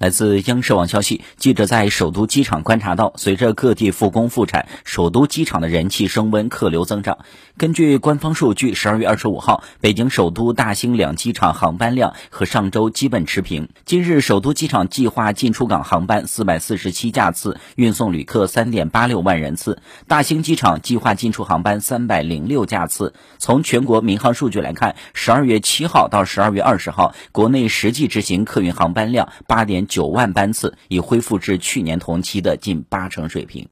来自央视网消息，记者在首都机场观察到，随着各地复工复产，首都机场的人气升温，客流增长。根据官方数据，十二月二十五号，北京首都、大兴两机场航班量和上周基本持平。今日，首都机场计划进出港航班四百四十七架次，运送旅客三点八六万人次；大兴机场计划进出航班三百零六架次。从全国民航数据来看，十二月七号到十二月二十号，国内实际执行客运航班量八点。九万班次已恢复至去年同期的近八成水平。